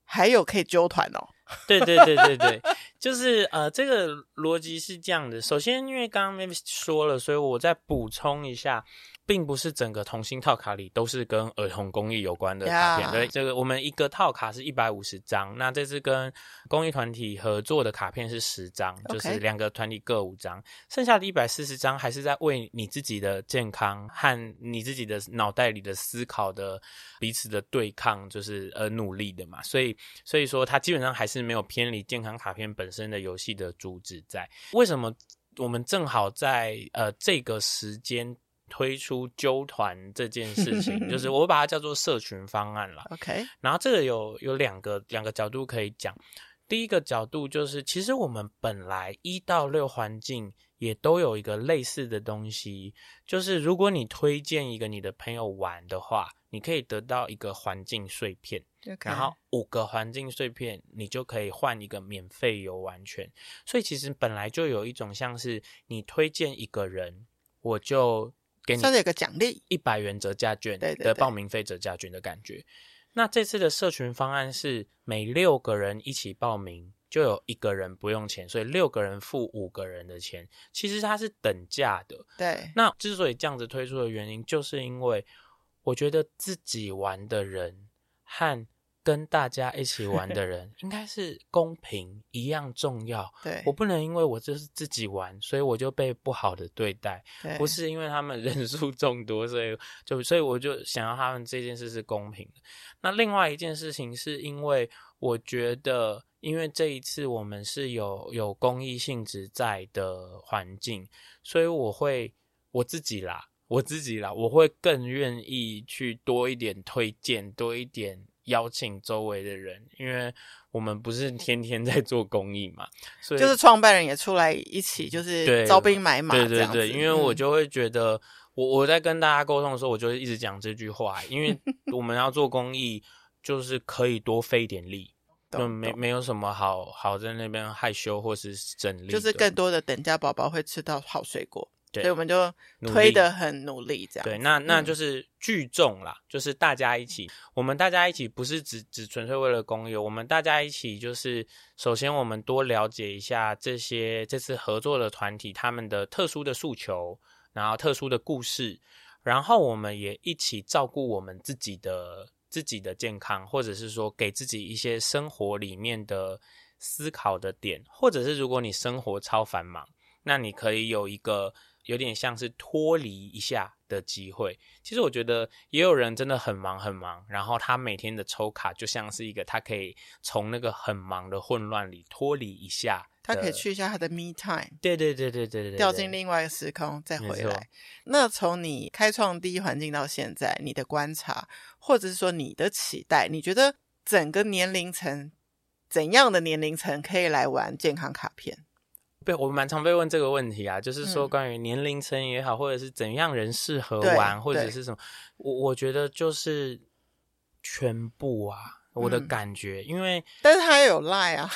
还有可以揪团哦。对对对对对，就是呃，这个逻辑是这样的。首先，因为刚刚 Mavis 说了，所以我再补充一下。并不是整个同心套卡里都是跟儿童公益有关的卡片.对，这个我们一个套卡是一百五十张，那这次跟公益团体合作的卡片是十张就是两个团体各五张，剩下的一百四十张还是在为你自己的健康和你自己的脑袋里的思考的彼此的对抗，就是呃努力的嘛，所以所以说它基本上还是没有偏离健康卡片本身的游戏的主旨在。为什么我们正好在呃这个时间？推出纠团这件事情，就是我把它叫做社群方案了。OK，然后这个有有两个两个角度可以讲。第一个角度就是，其实我们本来一到六环境也都有一个类似的东西，就是如果你推荐一个你的朋友玩的话，你可以得到一个环境碎片.然后五个环境碎片你就可以换一个免费游玩权。所以其实本来就有一种像是你推荐一个人，我就。给你有个奖励，一百元折价券的报名费折价券的感觉。那这次的社群方案是每六个人一起报名，就有一个人不用钱，所以六个人付五个人的钱。其实它是等价的。对。那之所以这样子推出的原因，就是因为我觉得自己玩的人和。跟大家一起玩的 人应该是公平一样重要。对，我不能因为我就是自己玩，所以我就被不好的对待。对，不是因为他们 人数众多，所以就所以我就想要他们这件事是公平的。那另外一件事情是因为我觉得，因为这一次我们是有有公益性质在的环境，所以我会我自己啦，我自己啦，我会更愿意去多一点推荐，多一点。邀请周围的人，因为我们不是天天在做公益嘛，所以就是创办人也出来一起，就是招兵买马。对对对，因为我就会觉得，嗯、我我在跟大家沟通的时候，我就会一直讲这句话，因为 我们要做公益，就是可以多费点力，就没没有什么好好在那边害羞或是整理，就是更多的等价宝宝会吃到好水果。所以我们就推得很努力，这样。对，那那就是聚众啦，嗯，就是大家一起。我们大家一起不是只只纯粹为了公益，我们大家一起就是，首先我们多了解一下这些这次合作的团体他们的特殊的诉求，然后特殊的故事，然后我们也一起照顾我们自己的自己的健康，或者是说给自己一些生活里面的思考的点，或者是如果你生活超繁忙，那你可以有一个。有点像是脱离一下的机会。其实我觉得也有人真的很忙很忙，然后他每天的抽卡就像是一个，他可以从那个很忙的混乱里脱离一下，他可以去一下他的 me time。对对对对对对，掉进另外一个时空再回来。那从你开创第一环境到现在，你的观察或者是说你的期待，你觉得整个年龄层怎样的年龄层可以来玩健康卡片？对，我蛮常被问这个问题啊，就是说关于年龄层也好、嗯，或者是怎样人适合玩，或者是什么，我我觉得就是全部啊，我的感觉，嗯、因为但是他也有赖啊，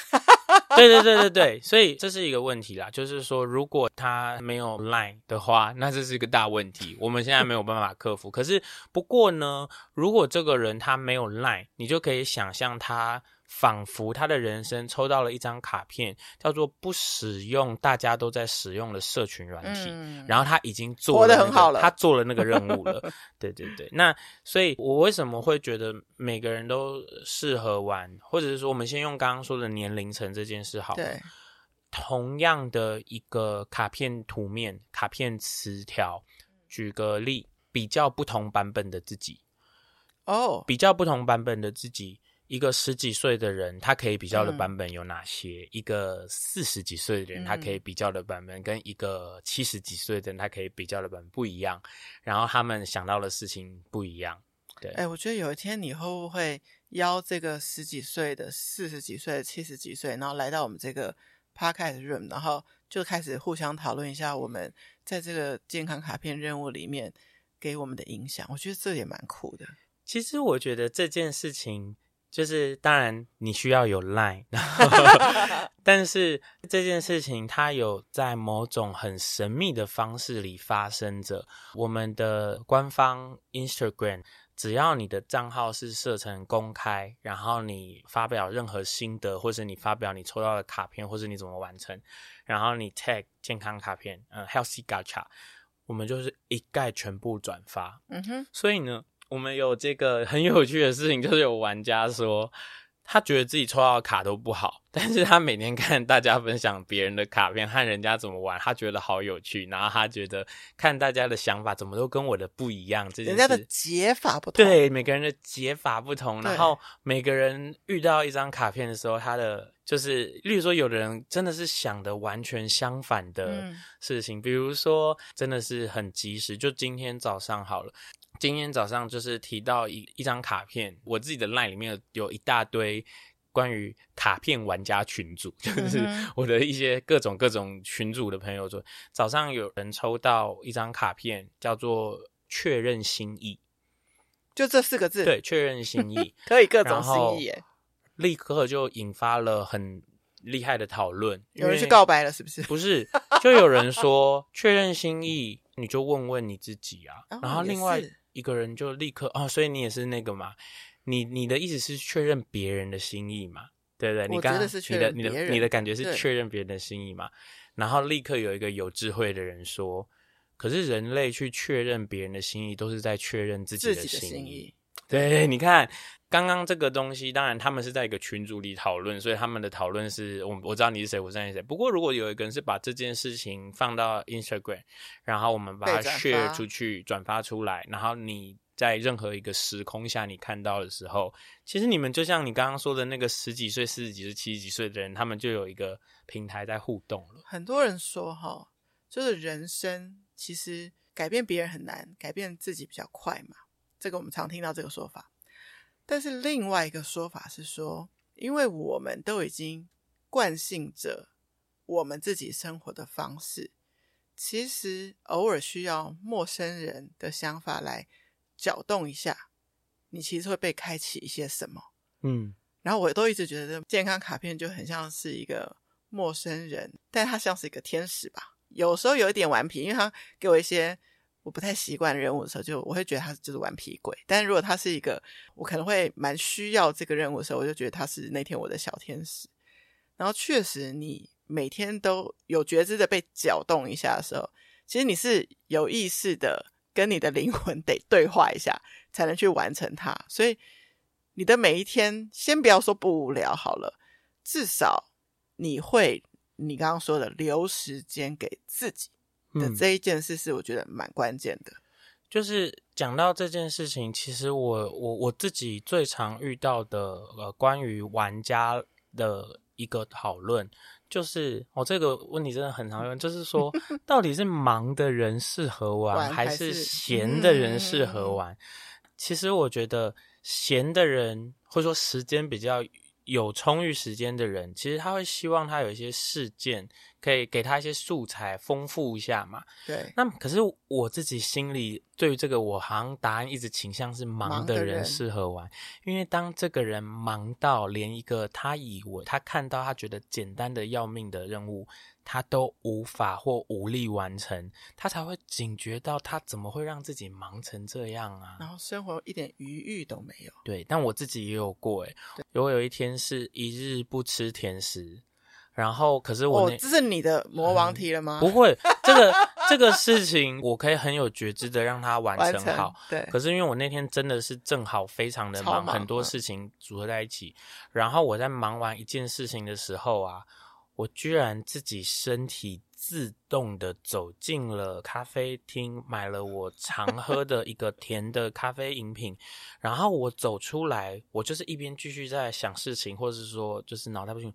对对对对对，所以这是一个问题啦。就是说，如果他没有 Line 的话，那这是一个大问题，我们现在没有办法克服。可是不过呢，如果这个人他没有 Line，你就可以想象他。仿佛他的人生抽到了一张卡片，叫做不使用大家都在使用的社群软体，嗯、然后他已经做了、那个，很好了，他做了那个任务了。对对对，那所以，我为什么会觉得每个人都适合玩，或者是说，我们先用刚刚说的年龄层这件事好了。对，同样的一个卡片图面、卡片词条，举个例，比较不同版本的自己。哦，比较不同版本的自己。一个十几岁的人，他可以比较的版本有哪些？嗯、一个四十几岁的人，他可以比较的版本跟一个七十几岁的人，他可以比较的版本不一样。然后他们想到的事情不一样。对，哎、欸，我觉得有一天你会不会邀这个十几岁的、四十几岁的、七十几岁，然后来到我们这个 podcast room，然后就开始互相讨论一下我们在这个健康卡片任务里面给我们的影响。我觉得这也蛮酷的。其实我觉得这件事情。就是当然你需要有 Line，但是这件事情它有在某种很神秘的方式里发生着。我们的官方 Instagram，只要你的账号是设成公开，然后你发表任何心得，或是你发表你抽到的卡片，或是你怎么完成，然后你 tag 健康卡片，嗯，Healthy Gacha，我们就是一概全部转发。嗯哼，所以呢。我们有这个很有趣的事情，就是有玩家说，他觉得自己抽到的卡都不好，但是他每天看大家分享别人的卡片和人家怎么玩，他觉得好有趣。然后他觉得看大家的想法怎么都跟我的不一样，这件事，人家的解法不同，对，每个人的解法不同。然后每个人遇到一张卡片的时候，他的就是，例如说，有的人真的是想的完全相反的事情，嗯、比如说真的是很及时，就今天早上好了。今天早上就是提到一一张卡片，我自己的 LINE 里面有一大堆关于卡片玩家群组，就是我的一些各种各种群组的朋友说，早上有人抽到一张卡片，叫做确认心意，就这四个字，对，确认心意 可以各种心意耶，立刻就引发了很厉害的讨论，有人去告白了是不是？不是，就有人说确认心意，你就问问你自己啊，哦、然后另外。一个人就立刻哦，所以你也是那个嘛？你你的意思是确认别人的心意嘛？对不对？你刚刚你的你的你的感觉是确认别人的心意嘛？然后立刻有一个有智慧的人说：“可是人类去确认别人的心意，都是在确认自己的心意。自己的心意”对，你看刚刚这个东西，当然他们是在一个群组里讨论，所以他们的讨论是我我知道你是谁，我知道你是谁。不过如果有一个人是把这件事情放到 Instagram，然后我们把它 share 出去，转发出来，然后你在任何一个时空下你看到的时候，其实你们就像你刚刚说的那个十几岁、四十几岁、七十几岁的人，他们就有一个平台在互动了。很多人说哈，就是人生其实改变别人很难，改变自己比较快嘛。这个我们常听到这个说法，但是另外一个说法是说，因为我们都已经惯性着我们自己生活的方式，其实偶尔需要陌生人的想法来搅动一下，你其实会被开启一些什么。嗯，然后我都一直觉得健康卡片就很像是一个陌生人，但他像是一个天使吧，有时候有一点顽皮，因为他给我一些。我不太习惯任务的时候，就我会觉得他就是顽皮鬼。但如果他是一个我可能会蛮需要这个任务的时候，我就觉得他是那天我的小天使。然后确实，你每天都有觉知的被搅动一下的时候，其实你是有意识的跟你的灵魂得对话一下，才能去完成它。所以你的每一天，先不要说不无聊好了，至少你会你刚刚说的留时间给自己。的这一件事是我觉得蛮关键的，就是讲到这件事情，其实我我我自己最常遇到的呃，关于玩家的一个讨论，就是我、哦、这个问题真的很常用，就是说 到底是忙的人适合玩，玩还是闲的人适合玩？嗯、其实我觉得闲的人或者说时间比较有充裕时间的人，其实他会希望他有一些事件可以给他一些素材，丰富一下嘛。对。那可是我自己心里对于这个，我好像答案一直倾向是忙的人适合玩，因为当这个人忙到连一个他以为他看到他觉得简单的要命的任务。他都无法或无力完成，他才会警觉到他怎么会让自己忙成这样啊？然后生活一点余裕都没有。对，但我自己也有过诶，我有一天是一日不吃甜食，然后可是我、哦、这是你的魔王题了吗？嗯、不会，这个这个事情我可以很有觉知的让它完成好。成对，可是因为我那天真的是正好非常的忙，忙很多事情组合在一起，然后我在忙完一件事情的时候啊。我居然自己身体自动的走进了咖啡厅，买了我常 喝的一个甜的咖啡饮品，然后我走出来，我就是一边继续在想事情，或者是说就是脑袋不清，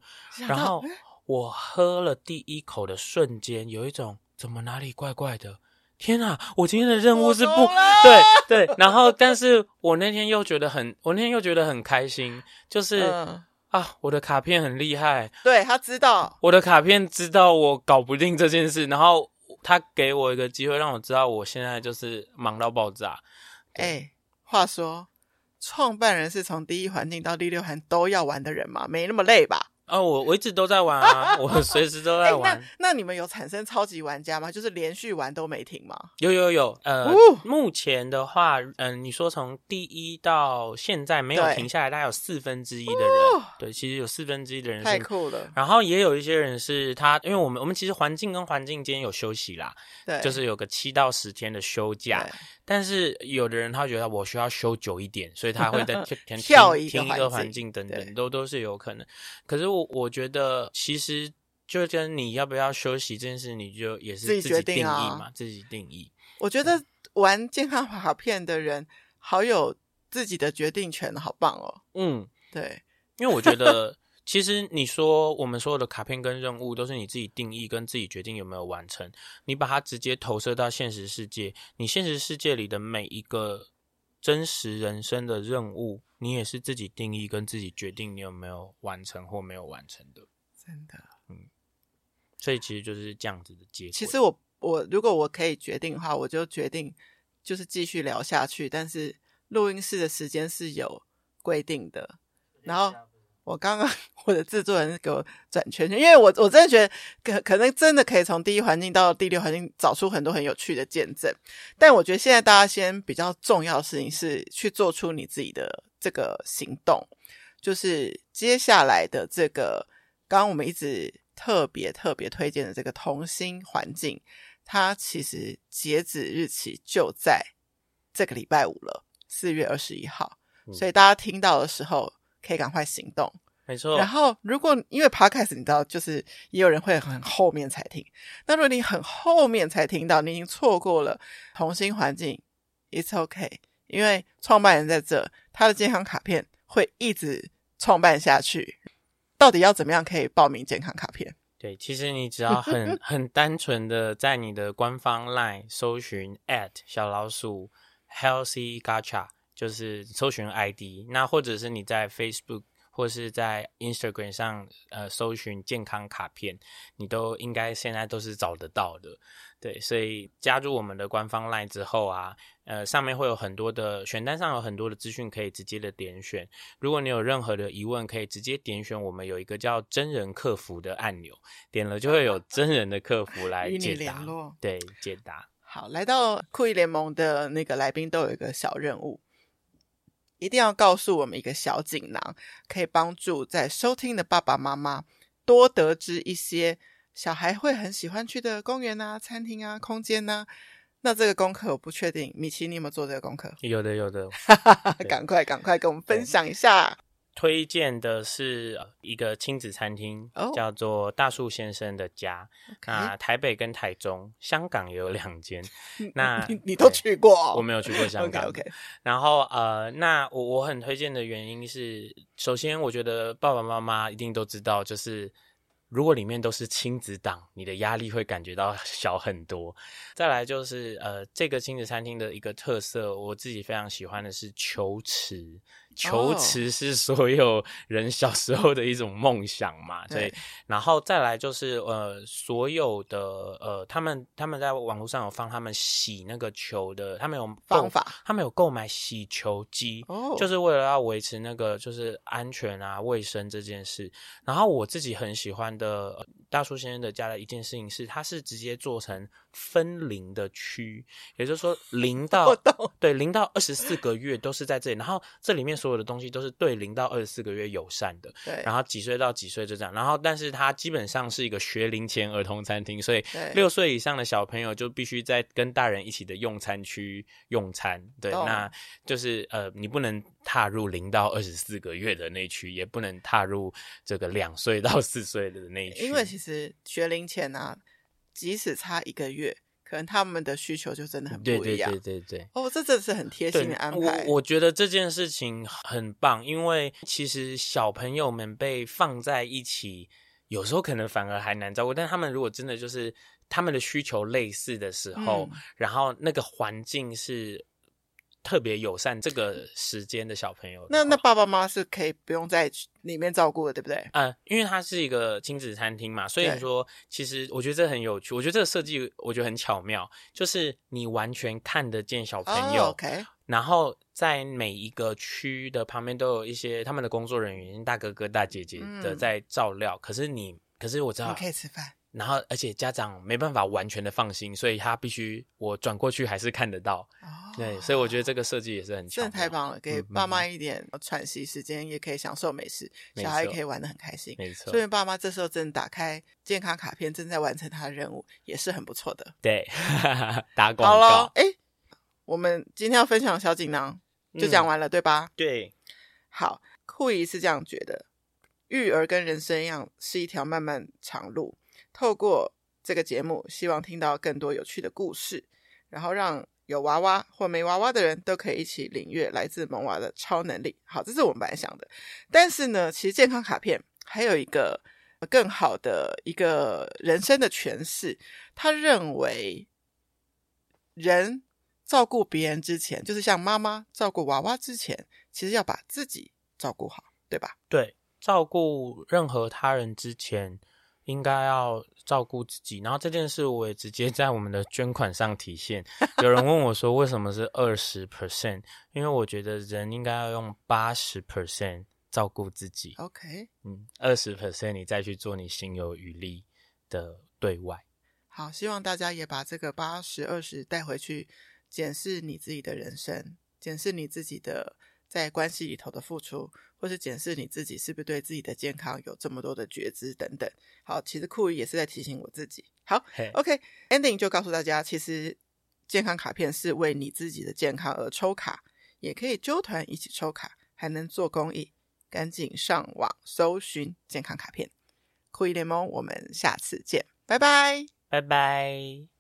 然后我喝了第一口的瞬间，有一种怎么哪里怪怪的，天啊！我今天的任务是不对对，然后但是我那天又觉得很，我那天又觉得很开心，就是。嗯啊，我的卡片很厉害，对，他知道我的卡片知道我搞不定这件事，然后他给我一个机会，让我知道我现在就是忙到爆炸。哎、欸，话说，创办人是从第一环境到第六环都要玩的人吗？没那么累吧？哦，我我一直都在玩啊，我随时都在玩。欸、那那你们有产生超级玩家吗？就是连续玩都没停吗？有有有，呃，目前的话，嗯、呃，你说从第一到现在没有停下来，大概有四分之一的人，对，其实有四分之一的人是太酷了。然后也有一些人是他，因为我们我们其实环境跟环境间有休息啦，对，就是有个七到十天的休假。但是有的人他觉得我需要休久一点，所以他会在 跳一听一个环境等等，都都是有可能。可是我我觉得其实就跟你要不要休息这件事，你就也是自己定义嘛，自己定义。我觉得玩健康卡片的人好有自己的决定权，好棒哦。嗯，对，因为我觉得。其实你说我们所有的卡片跟任务都是你自己定义跟自己决定有没有完成，你把它直接投射到现实世界，你现实世界里的每一个真实人生的任务，你也是自己定义跟自己决定你有没有完成或没有完成的。真的，嗯，所以其实就是这样子的结果。其实我我如果我可以决定的话，我就决定就是继续聊下去，但是录音室的时间是有规定的，然后。我刚刚 我的制作人给我转圈圈，因为我我真的觉得可可能真的可以从第一环境到第六环境找出很多很有趣的见证，但我觉得现在大家先比较重要的事情是去做出你自己的这个行动，就是接下来的这个刚刚我们一直特别特别推荐的这个同心环境，它其实截止日期就在这个礼拜五了，四月二十一号，所以大家听到的时候。可以赶快行动，没错。然后，如果因为 Podcast 你知道，就是也有人会很后面才听。那如果你很后面才听到，你已经错过了同心环境，It's okay，因为创办人在这，他的健康卡片会一直创办下去。到底要怎么样可以报名健康卡片？对，其实你只要很 很单纯的在你的官方 LINE 搜寻 at 小老鼠 Healthy Gacha。就是搜寻 ID，那或者是你在 Facebook 或是在 Instagram 上，呃，搜寻健康卡片，你都应该现在都是找得到的。对，所以加入我们的官方 LINE 之后啊，呃，上面会有很多的选单上有很多的资讯可以直接的点选。如果你有任何的疑问，可以直接点选我们有一个叫真人客服的按钮，点了就会有真人的客服来解答。联络。对，解答。好，来到酷姨联盟的那个来宾都有一个小任务。一定要告诉我们一个小锦囊，可以帮助在收听的爸爸妈妈多得知一些小孩会很喜欢去的公园啊、餐厅啊、空间啊。那这个功课我不确定，米奇你有没有做这个功课？有的，有的。赶快，赶快跟我们分享一下。推荐的是一个亲子餐厅，oh? 叫做大树先生的家。那台北跟台中，香港也有两间。那你，你都去过？哦？我没有去过香港。OK, okay. 然后呃，那我我很推荐的原因是，首先我觉得爸爸妈妈一定都知道，就是如果里面都是亲子档，你的压力会感觉到小很多。再来就是呃，这个亲子餐厅的一个特色，我自己非常喜欢的是球池。求慈是所有人小时候的一种梦想嘛，对。然后再来就是呃，所有的呃，他们他们在网络上有放他们洗那个球的，他们有方法，他们有购买洗球机，哦，就是为了要维持那个就是安全啊、卫生这件事。然后我自己很喜欢的、呃、大叔先生的家的一件事情是，他是直接做成分龄的区，也就是说零到对零到二十四个月都是在这里，然后这里面。所有的东西都是对零到二十四个月友善的，对。然后几岁到几岁就这样，然后但是它基本上是一个学龄前儿童餐厅，所以六岁以上的小朋友就必须在跟大人一起的用餐区用餐。对，那就是呃，你不能踏入零到二十四个月的那区，也不能踏入这个两岁到四岁的那区，因为其实学龄前啊，即使差一个月。可能他们的需求就真的很不一样。对对对对对。哦，这真的是很贴心的安排。我我觉得这件事情很棒，因为其实小朋友们被放在一起，有时候可能反而还难照顾。但他们如果真的就是他们的需求类似的时候，嗯、然后那个环境是。特别友善这个时间的小朋友的，那那爸爸妈妈是可以不用在里面照顾的，对不对？嗯、呃，因为它是一个亲子餐厅嘛，所以说其实我觉得这很有趣。我觉得这个设计我觉得很巧妙，就是你完全看得见小朋友、oh,，OK。然后在每一个区的旁边都有一些他们的工作人员，大哥哥大姐姐的在照料。嗯、可是你，可是我知道，你可以吃饭。然后，而且家长没办法完全的放心，所以他必须我转过去还是看得到。哦，对，所以我觉得这个设计也是很真的太棒了，给爸妈一点喘息时间，也可以享受美食，嗯、小孩可以玩的很开心。没错，所以爸妈这时候正打开健康卡片，正在完成他的任务，也是很不错的。对，打广告。好了，哎，我们今天要分享的小锦囊就讲完了，嗯、对吧？对。好，酷姨是这样觉得，育儿跟人生一样，是一条漫漫长路。透过这个节目，希望听到更多有趣的故事，然后让有娃娃或没娃娃的人都可以一起领略来自萌娃的超能力。好，这是我们本来想的。但是呢，其实健康卡片还有一个更好的一个人生的诠释。他认为，人照顾别人之前，就是像妈妈照顾娃娃之前，其实要把自己照顾好，对吧？对，照顾任何他人之前。应该要照顾自己，然后这件事我也直接在我们的捐款上体现。有人问我说，为什么是二十 percent？因为我觉得人应该要用八十 percent 照顾自己。OK，嗯，二十 percent 你再去做你心有余力的对外。好，希望大家也把这个八十二十带回去，检视你自己的人生，检视你自己的。在关系里头的付出，或是检视你自己是不是对自己的健康有这么多的觉知等等。好，其实酷姨也是在提醒我自己。好，OK，Ending 就告诉大家，其实健康卡片是为你自己的健康而抽卡，也可以揪团一起抽卡，还能做公益。赶紧上网搜寻健康卡片，酷姨联盟，我们下次见，拜拜，拜拜。